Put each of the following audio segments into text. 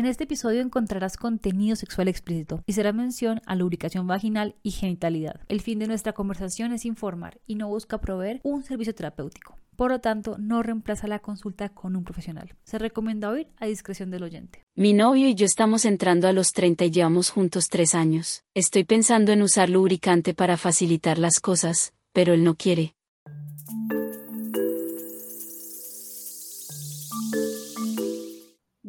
En este episodio encontrarás contenido sexual explícito y será mención a lubricación vaginal y genitalidad. El fin de nuestra conversación es informar y no busca proveer un servicio terapéutico. Por lo tanto, no reemplaza la consulta con un profesional. Se recomienda oír a discreción del oyente. Mi novio y yo estamos entrando a los 30 y llevamos juntos tres años. Estoy pensando en usar lubricante para facilitar las cosas, pero él no quiere.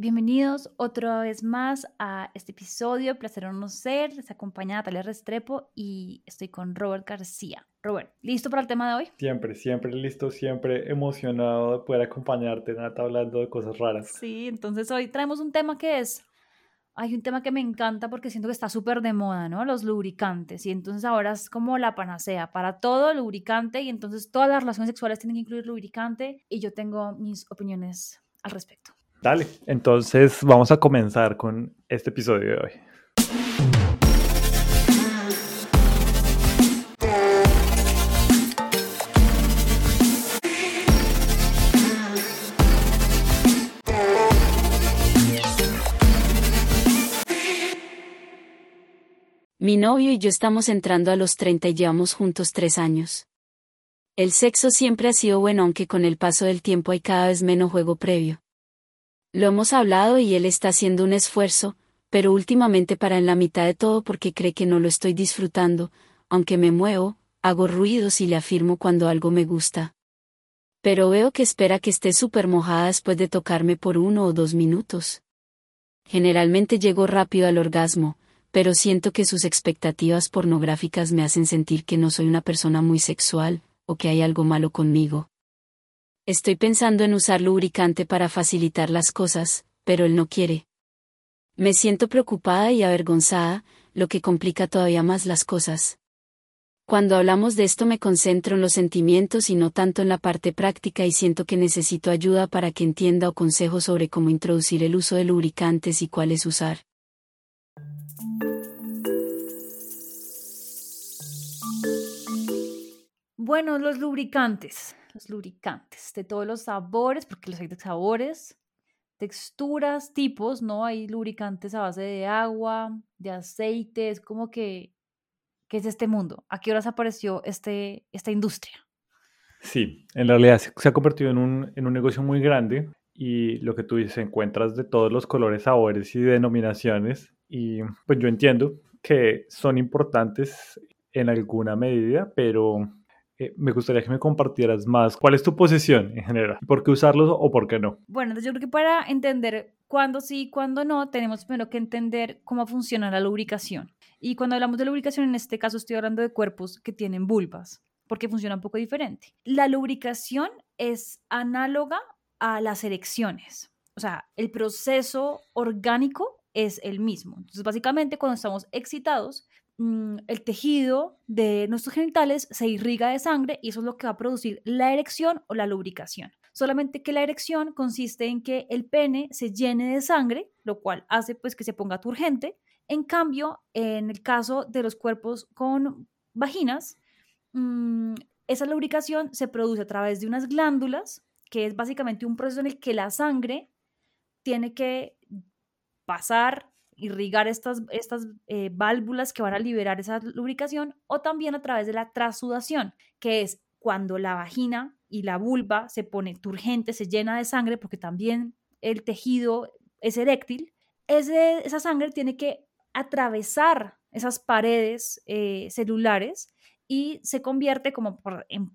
Bienvenidos otra vez más a este episodio. Placer conocer. Les acompaña Natalia Restrepo y estoy con Robert García. Robert, ¿listo para el tema de hoy? Siempre, siempre listo, siempre emocionado de poder acompañarte, Nata, hablando de cosas raras. Sí, entonces hoy traemos un tema que es. Hay un tema que me encanta porque siento que está súper de moda, ¿no? Los lubricantes. Y entonces ahora es como la panacea para todo lubricante y entonces todas las relaciones sexuales tienen que incluir lubricante y yo tengo mis opiniones al respecto. Dale, entonces vamos a comenzar con este episodio de hoy. Mi novio y yo estamos entrando a los 30 y llevamos juntos tres años. El sexo siempre ha sido bueno aunque con el paso del tiempo hay cada vez menos juego previo. Lo hemos hablado y él está haciendo un esfuerzo, pero últimamente para en la mitad de todo porque cree que no lo estoy disfrutando, aunque me muevo, hago ruidos y le afirmo cuando algo me gusta. Pero veo que espera que esté súper mojada después de tocarme por uno o dos minutos. Generalmente llego rápido al orgasmo, pero siento que sus expectativas pornográficas me hacen sentir que no soy una persona muy sexual, o que hay algo malo conmigo. Estoy pensando en usar lubricante para facilitar las cosas, pero él no quiere. Me siento preocupada y avergonzada, lo que complica todavía más las cosas. Cuando hablamos de esto me concentro en los sentimientos y no tanto en la parte práctica y siento que necesito ayuda para que entienda o consejos sobre cómo introducir el uso de lubricantes y cuáles usar. Bueno, los lubricantes los lubricantes, de todos los sabores, porque los hay de sabores, texturas, tipos, ¿no? Hay lubricantes a base de agua, de aceite, es como que, ¿qué es este mundo? ¿A qué horas apareció este, esta industria? Sí, en realidad se, ha convertido en un, en un negocio muy grande y lo que tú dices, encuentras de todos los colores, sabores y denominaciones y pues yo entiendo que son importantes en alguna medida, pero eh, me gustaría que me compartieras más cuál es tu posición en general, por qué usarlos o por qué no. Bueno, yo creo que para entender cuándo sí y cuándo no, tenemos primero que entender cómo funciona la lubricación. Y cuando hablamos de lubricación, en este caso estoy hablando de cuerpos que tienen vulvas, porque funciona un poco diferente. La lubricación es análoga a las erecciones. O sea, el proceso orgánico es el mismo. Entonces, básicamente, cuando estamos excitados, el tejido de nuestros genitales se irriga de sangre y eso es lo que va a producir la erección o la lubricación. Solamente que la erección consiste en que el pene se llene de sangre, lo cual hace pues que se ponga turgente. En cambio, en el caso de los cuerpos con vaginas, mm, esa lubricación se produce a través de unas glándulas, que es básicamente un proceso en el que la sangre tiene que pasar irrigar estas, estas eh, válvulas que van a liberar esa lubricación o también a través de la trasudación, que es cuando la vagina y la vulva se pone turgente, se llena de sangre porque también el tejido es eréctil, esa sangre tiene que atravesar esas paredes eh, celulares y se convierte, como por, en,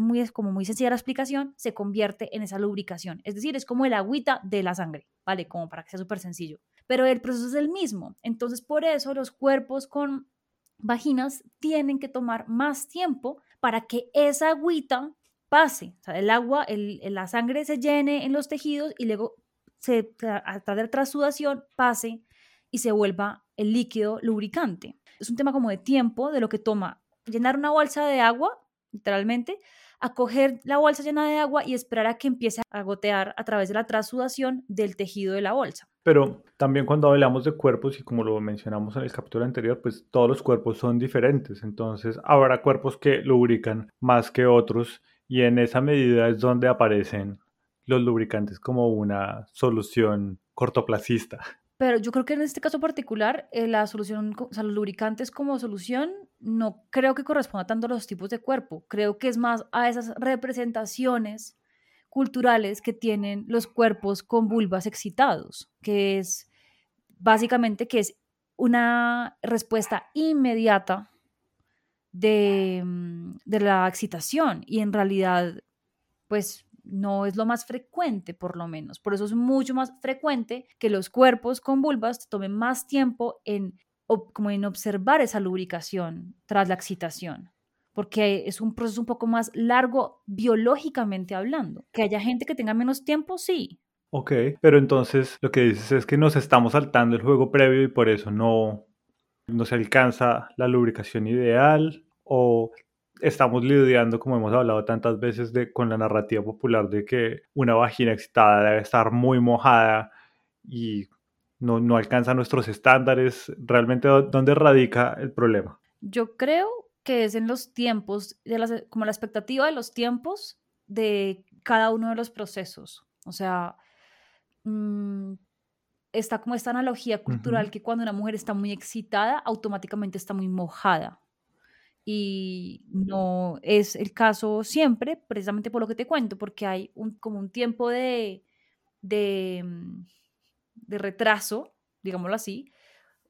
muy, como muy sencilla la explicación, se convierte en esa lubricación. Es decir, es como el agüita de la sangre, ¿vale? Como para que sea súper sencillo pero el proceso es el mismo. Entonces, por eso los cuerpos con vaginas tienen que tomar más tiempo para que esa agüita pase, o sea, el agua, el, la sangre se llene en los tejidos y luego se, a través de la transudación pase y se vuelva el líquido lubricante. Es un tema como de tiempo, de lo que toma llenar una bolsa de agua, literalmente, a coger la bolsa llena de agua y esperar a que empiece a gotear a través de la transudación del tejido de la bolsa. Pero también cuando hablamos de cuerpos, y como lo mencionamos en el capítulo anterior, pues todos los cuerpos son diferentes. Entonces habrá cuerpos que lubrican más que otros y en esa medida es donde aparecen los lubricantes como una solución cortoplacista. Pero yo creo que en este caso particular, eh, la solución, o sea, los lubricantes como solución, no creo que corresponda tanto a los tipos de cuerpo. Creo que es más a esas representaciones culturales que tienen los cuerpos con vulvas excitados, que es básicamente que es una respuesta inmediata de, mm, de la excitación y en realidad, pues no es lo más frecuente, por lo menos. Por eso es mucho más frecuente que los cuerpos con vulvas tomen más tiempo en, como en observar esa lubricación tras la excitación, porque es un proceso un poco más largo biológicamente hablando. Que haya gente que tenga menos tiempo, sí. Ok, pero entonces lo que dices es que nos estamos saltando el juego previo y por eso no, no se alcanza la lubricación ideal o estamos lidiando, como hemos hablado tantas veces, de, con la narrativa popular de que una vagina excitada debe estar muy mojada y no, no alcanza nuestros estándares. ¿Realmente dónde radica el problema? Yo creo que es en los tiempos, de como la expectativa de los tiempos de cada uno de los procesos. O sea, mm, está como esta analogía cultural que cuando una mujer está muy excitada, automáticamente está muy mojada y no es el caso siempre, precisamente por lo que te cuento, porque hay un, como un tiempo de, de, mm, de retraso, digámoslo así,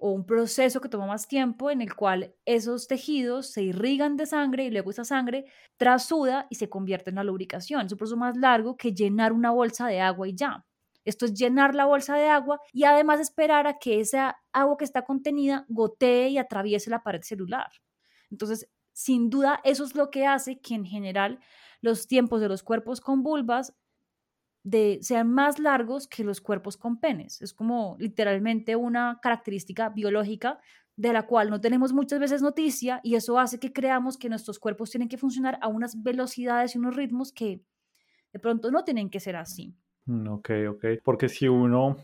o un proceso que toma más tiempo en el cual esos tejidos se irrigan de sangre y luego esa sangre trasuda y se convierte en la lubricación. Es un proceso más largo que llenar una bolsa de agua y ya. Esto es llenar la bolsa de agua y además esperar a que esa agua que está contenida gotee y atraviese la pared celular. Entonces, sin duda, eso es lo que hace que en general los tiempos de los cuerpos con vulvas de, sean más largos que los cuerpos con penes. Es como literalmente una característica biológica de la cual no tenemos muchas veces noticia y eso hace que creamos que nuestros cuerpos tienen que funcionar a unas velocidades y unos ritmos que de pronto no tienen que ser así. Mm, ok, ok. Porque si uno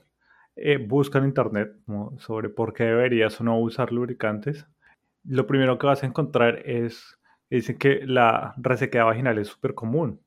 eh, busca en internet sobre por qué deberías o no usar lubricantes, lo primero que vas a encontrar es, dicen que la resequedad vaginal es súper común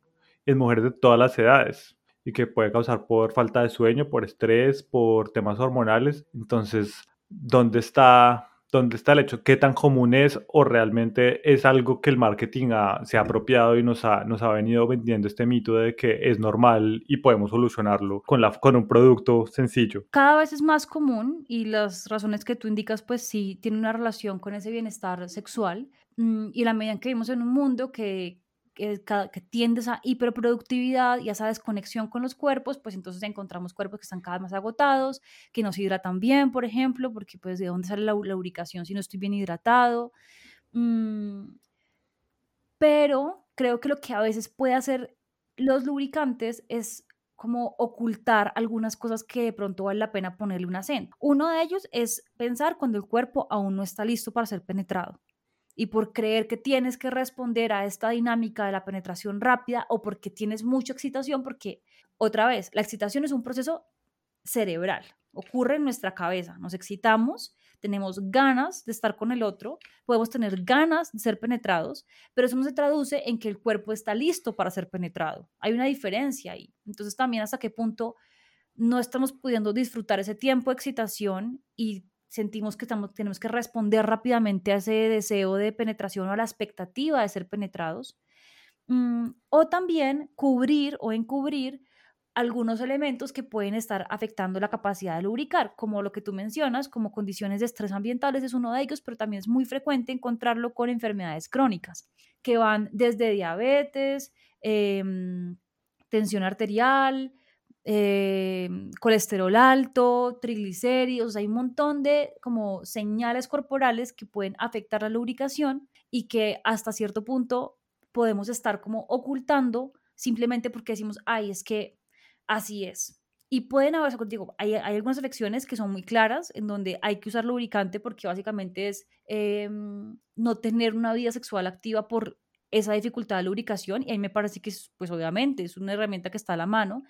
en mujeres de todas las edades y que puede causar por falta de sueño, por estrés, por temas hormonales. Entonces, ¿dónde está ¿dónde está el hecho? ¿Qué tan común es o realmente es algo que el marketing se ha apropiado y nos ha, nos ha venido vendiendo este mito de que es normal y podemos solucionarlo con, la, con un producto sencillo? Cada vez es más común y las razones que tú indicas pues sí tienen una relación con ese bienestar sexual mm, y la medida en que vivimos en un mundo que, que, tiende a esa hiperproductividad y a esa desconexión con los cuerpos, pues entonces encontramos cuerpos que están cada vez más agotados, que no se hidratan bien, por ejemplo, porque pues de dónde sale la, lubricación si no estoy bien hidratado. Mm, pero creo que lo que a veces puede hacer los lubricantes es como ocultar algunas cosas que de pronto vale la pena ponerle un acento. Uno de ellos es pensar cuando el cuerpo aún no está listo para ser penetrado y por creer que tienes que responder a esta dinámica de la penetración rápida o porque tienes mucha excitación, porque otra vez, la excitación es un proceso cerebral, ocurre en nuestra cabeza, nos excitamos, tenemos ganas de estar con el otro, podemos tener ganas de ser penetrados, pero eso no se traduce en que el cuerpo está listo para ser penetrado. Hay una diferencia ahí. Entonces también hasta qué punto no estamos pudiendo disfrutar ese tiempo de excitación y sentimos que estamos, tenemos que responder rápidamente a ese deseo de penetración o a la expectativa de ser penetrados. Mm, o también cubrir o encubrir algunos elementos que pueden estar afectando la capacidad de lubricar, como lo que tú mencionas, como condiciones de estrés ambientales es uno de ellos, pero también es muy frecuente encontrarlo con enfermedades crónicas, que van desde diabetes, em, tensión arterial, eh, colesterol alto, triglicéridos, hay un montón de como señales corporales que pueden afectar la lubricación y que hasta cierto punto podemos estar como ocultando simplemente porque decimos, ay, es que así es. Y pueden haber, contigo, hay, hay algunas elecciones que son muy claras en donde hay que usar lubricante porque básicamente es em, no tener una vida sexual activa por esa dificultad de lubricación y ahí me parece que, pues obviamente, es una herramienta que está a la mano,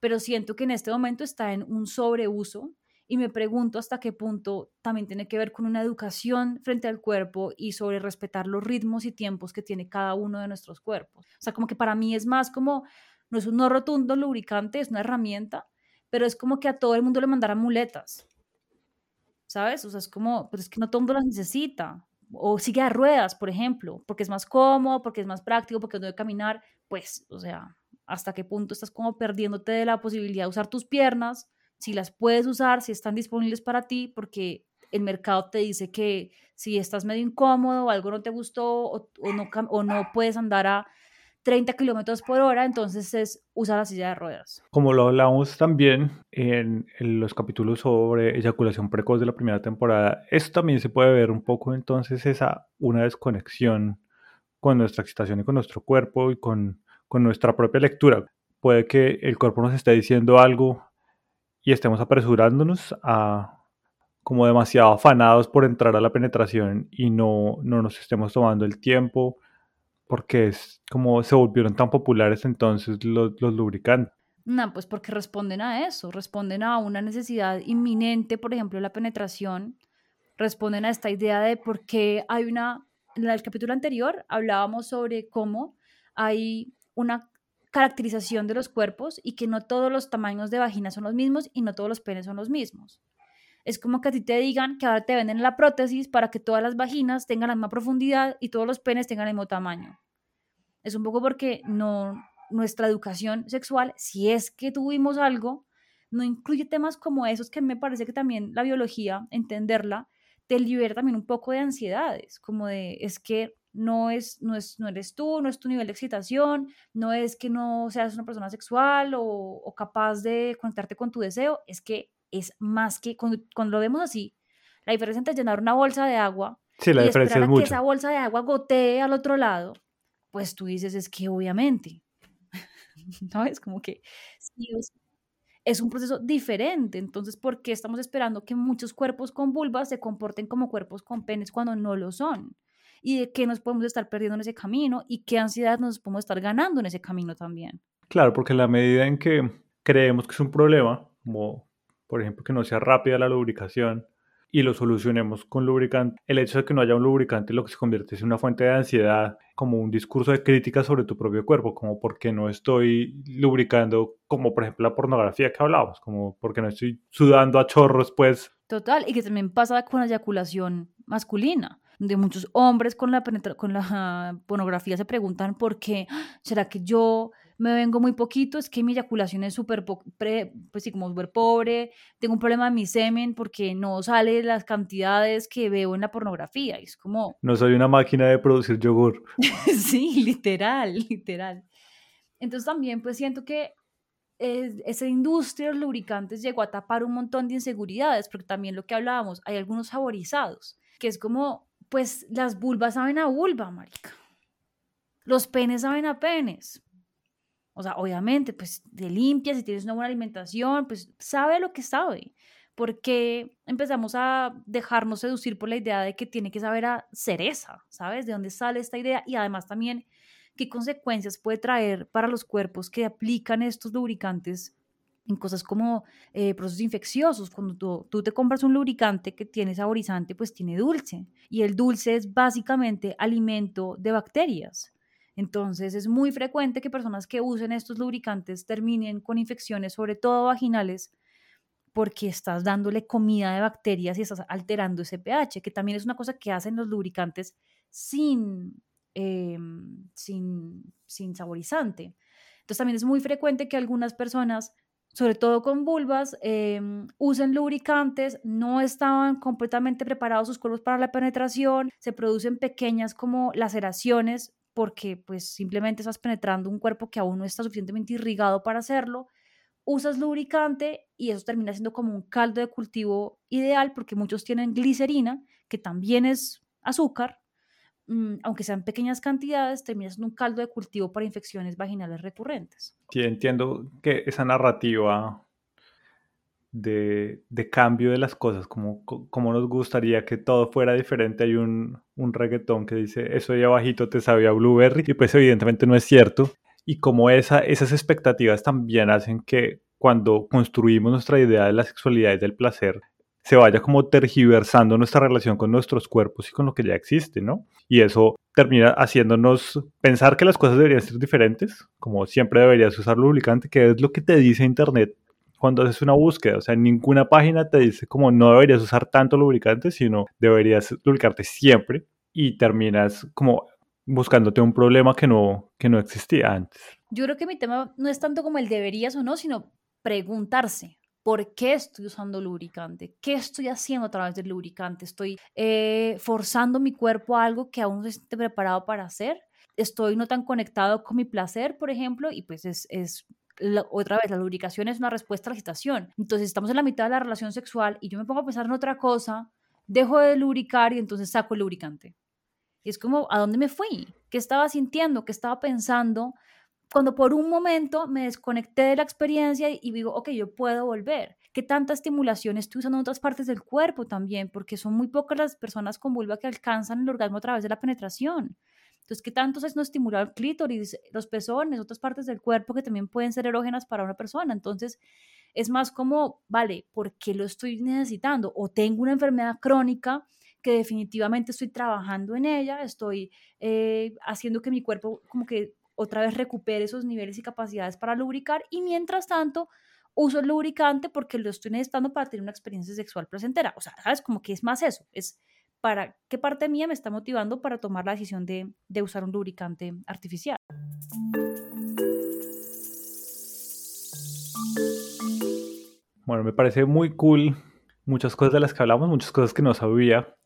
pero siento que en este momento está en un sobreuso y me pregunto hasta qué punto también tiene que ver con una educación frente al cuerpo y sobre respetar los ritmos y tiempos que tiene cada uno de nuestros cuerpos. O sea, como que para mí es más como, no es un no rotundo lubricante, es una herramienta, pero es como que a todo el mundo le mandaran muletas. ¿sabes? O sea, es como, pues es que no todo el mundo las necesita. O sigue a ruedas, por ejemplo, porque es más cómodo, porque es más práctico, porque no debe caminar, pues, o sea, hasta qué punto estás como perdiéndote de la posibilidad de usar tus piernas, si las puedes usar, si están disponibles para ti, porque el mercado te dice que si estás medio incómodo o algo no te gustó o, no, o no puedes andar a 30 kilómetros por hora, entonces es usar la silla de ruedas. Como lo hablamos también en, los capítulos sobre eyaculación precoz de la primera temporada, esto también se puede ver un poco entonces esa una desconexión con nuestra excitación y con nuestro cuerpo y con con nuestra propia lectura. Puede que el cuerpo nos esté diciendo algo y estemos apresurándonos a como demasiado afanados por entrar a la penetración y no, no nos estemos tomando el tiempo porque es como se volvieron tan populares entonces los, los lubricantes. No, pues porque responden a eso, responden a una necesidad inminente, por ejemplo, la penetración, responden a esta idea de por qué hay una, en el capítulo anterior hablábamos sobre cómo hay una caracterización de los cuerpos y que no todos los tamaños de vagina son los mismos y no todos los penes son los mismos. Es como que a ti te digan que ahora te venden la prótesis para que todas las vaginas tengan la misma profundidad y todos los penes tengan el mismo tamaño. Es un poco porque no nuestra educación sexual, si es que tuvimos algo, no incluye temas como esos que me parece que también la biología, entenderla, te libera también un poco de ansiedades, como de es que no, es, no, es, no eres tú, no es tu nivel de excitación, no es que no seas una persona sexual o, capaz de conectarte con tu deseo, es que es más que, cuando, lo vemos así, la diferencia entre llenar una bolsa de agua sí, la y diferencia esperar a que esa bolsa de agua gotee al otro lado, pues tú dices, es que obviamente, ¿no? Es como que es un proceso diferente. Entonces, ¿por qué estamos esperando que muchos cuerpos con vulvas se comporten como cuerpos con penes cuando no lo son? Y de qué nos podemos estar perdiendo en ese camino y qué ansiedad nos podemos estar ganando en ese camino también. Claro, porque en la medida en que creemos que es un problema, como por ejemplo que no sea rápida la lubricación, y lo solucionemos con lubricante, el hecho de que no haya un lubricante lo que se convierte en una fuente de ansiedad, como un discurso de crítica sobre tu propio cuerpo, como porque no estoy lubricando, como por ejemplo la pornografía que hablábamos, como porque no estoy sudando a chorros, pues. Total, y que también pasa con la eyaculación masculina de muchos hombres con la, con la pornografía se preguntan por qué, ¿será que yo me vengo muy poquito? Es que mi eyaculación es súper, pues sí, como pobre, tengo un problema en mi semen porque no sale las cantidades que veo en la pornografía. es como... No soy una máquina de producir yogur. sí, literal, literal. Entonces también pues siento que esa industria de los lubricantes llegó a tapar un montón de inseguridades, porque también lo que hablábamos, hay algunos saborizados, que es como pues las vulvas saben a vulva, marica. Los penes saben a penes. O sea, obviamente, pues de limpia, si tienes una buena alimentación, pues sabe lo que sabe. Porque empezamos a dejarnos seducir por la idea de que tiene que saber a cereza, ¿sabes? De dónde sale esta idea y además también qué consecuencias puede traer para los cuerpos que aplican estos lubricantes en cosas como eh, procesos infecciosos. Cuando tú, te compras un lubricante que tiene saborizante, pues tiene dulce. Y el dulce es básicamente alimento de bacterias. Entonces es muy frecuente que personas que usen estos lubricantes terminen con infecciones, sobre todo vaginales, porque estás dándole comida de bacterias y estás alterando ese pH, que también es una cosa que hacen los lubricantes sin, em, sin, sin saborizante. Entonces también es muy frecuente que algunas personas sobre todo con vulvas, em, usen lubricantes, no estaban completamente preparados sus cuerpos para la penetración, se producen pequeñas como laceraciones porque pues simplemente estás penetrando un cuerpo que aún no está suficientemente irrigado para hacerlo, usas lubricante y eso termina siendo como un caldo de cultivo ideal porque muchos tienen glicerina, que también es azúcar, aunque sean pequeñas cantidades, termina siendo un caldo de cultivo para infecciones vaginales recurrentes. Sí, entiendo que esa narrativa de, cambio de las cosas, como, como nos gustaría que todo fuera diferente, hay un, un reggaetón que dice, eso de abajito te sabía blueberry, y pues evidentemente no es cierto. Y como esa, esas expectativas también hacen que cuando construimos nuestra idea de la sexualidad y del placer, se vaya como tergiversando nuestra relación con nuestros cuerpos y con lo que ya existe, ¿no? Y eso termina haciéndonos pensar que las cosas deberían ser diferentes, como siempre deberías usar lubricante, que es lo que te dice Internet cuando haces una búsqueda. O sea, ninguna página te dice como no deberías usar tanto lubricante, sino deberías lubricarte siempre y terminas como buscándote un problema que no, que no existía antes. Yo creo que mi tema no es tanto como el deberías o no, sino preguntarse, ¿por qué estoy usando lubricante? ¿Qué estoy haciendo a través del lubricante? ¿Estoy eh, forzando mi cuerpo a algo que aún no esté preparado para hacer? ¿Estoy no tan conectado con mi placer, por ejemplo? Y pues es, es otra vez, la lubricación es una respuesta a la excitación. Entonces estamos en la mitad de la relación sexual y yo me pongo a pensar en otra cosa, dejo de lubricar y entonces saco el lubricante. Y es como, ¿a dónde me fui? ¿Qué estaba sintiendo? ¿Qué estaba pensando? Cuando por un momento me desconecté de la experiencia y digo, ok, yo puedo volver. ¿Qué tanta estimulación estoy usando en otras partes del cuerpo también? Porque son muy pocas las personas con vulva que alcanzan el orgasmo a través de la penetración. Entonces, ¿qué tanto es no estimular el clítoris, los pezones, otras partes del cuerpo que también pueden ser erógenas para una persona? Entonces, es más como, vale, ¿por qué lo estoy necesitando? O tengo una enfermedad crónica que definitivamente estoy trabajando en ella, estoy eh, haciendo que mi cuerpo como que otra vez recupere esos niveles y capacidades para lubricar y mientras tanto uso el lubricante porque lo estoy necesitando para tener una experiencia sexual placentera. O sea, ¿sabes? Como que es más eso, es para qué parte mía me está motivando para tomar la decisión de, de usar un lubricante artificial. Bueno, me parece muy cool muchas cosas de las que hablamos, muchas cosas que no sabía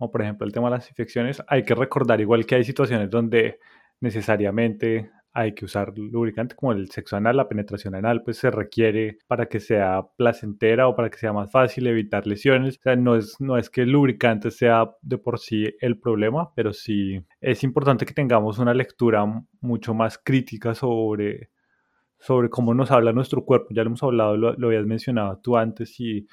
como por ejemplo el tema de las infecciones, hay que recordar igual que hay situaciones donde necesariamente hay que usar lubricante como el sexo anal, la penetración anal, pues se requiere para que sea placentera o para que sea más fácil evitar lesiones. O sea, no es, no es que el lubricante sea de por sí el problema, pero sí es importante que tengamos una lectura mucho más crítica sobre, sobre cómo nos habla nuestro cuerpo. Ya lo hemos hablado, lo, lo habías mencionado tú antes y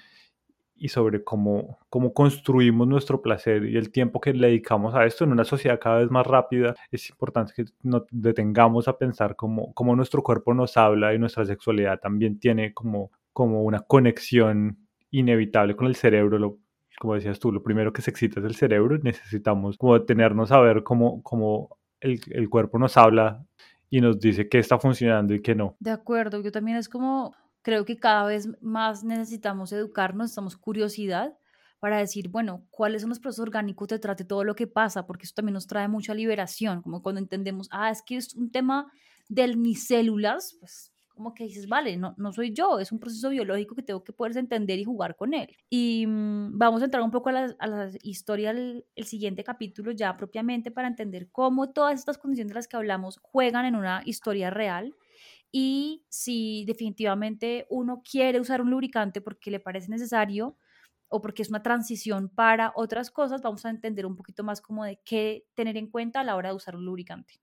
y sobre cómo, cómo construimos nuestro placer y el tiempo que le dedicamos a esto en una sociedad cada vez más rápida, es importante que nos detengamos a pensar cómo, cómo nuestro cuerpo nos habla y nuestra sexualidad también tiene como, como una conexión inevitable con el cerebro. Lo, como decías tú, lo primero que se excita es el cerebro necesitamos como detenernos a ver cómo, cómo el, el cuerpo nos habla y nos dice qué está funcionando y qué no. De acuerdo, yo también es como creo que cada vez más necesitamos educarnos, necesitamos curiosidad para decir, bueno, cuáles son los procesos orgánicos detrás de todo lo que pasa, porque eso también nos trae mucha liberación, como cuando entendemos, ah, es que es un tema de mis células, pues como que dices, vale, no, no soy yo, es un proceso biológico que tengo que poder entender y jugar con él. Y mm, vamos a entrar un poco a la, a la historia, el, el, siguiente capítulo ya propiamente para entender cómo todas estas condiciones de las que hablamos juegan en una historia real y si definitivamente uno quiere usar un lubricante porque le parece necesario o porque es una transición para otras cosas, vamos a entender un poquito más como de qué tener en cuenta a la hora de usar un lubricante.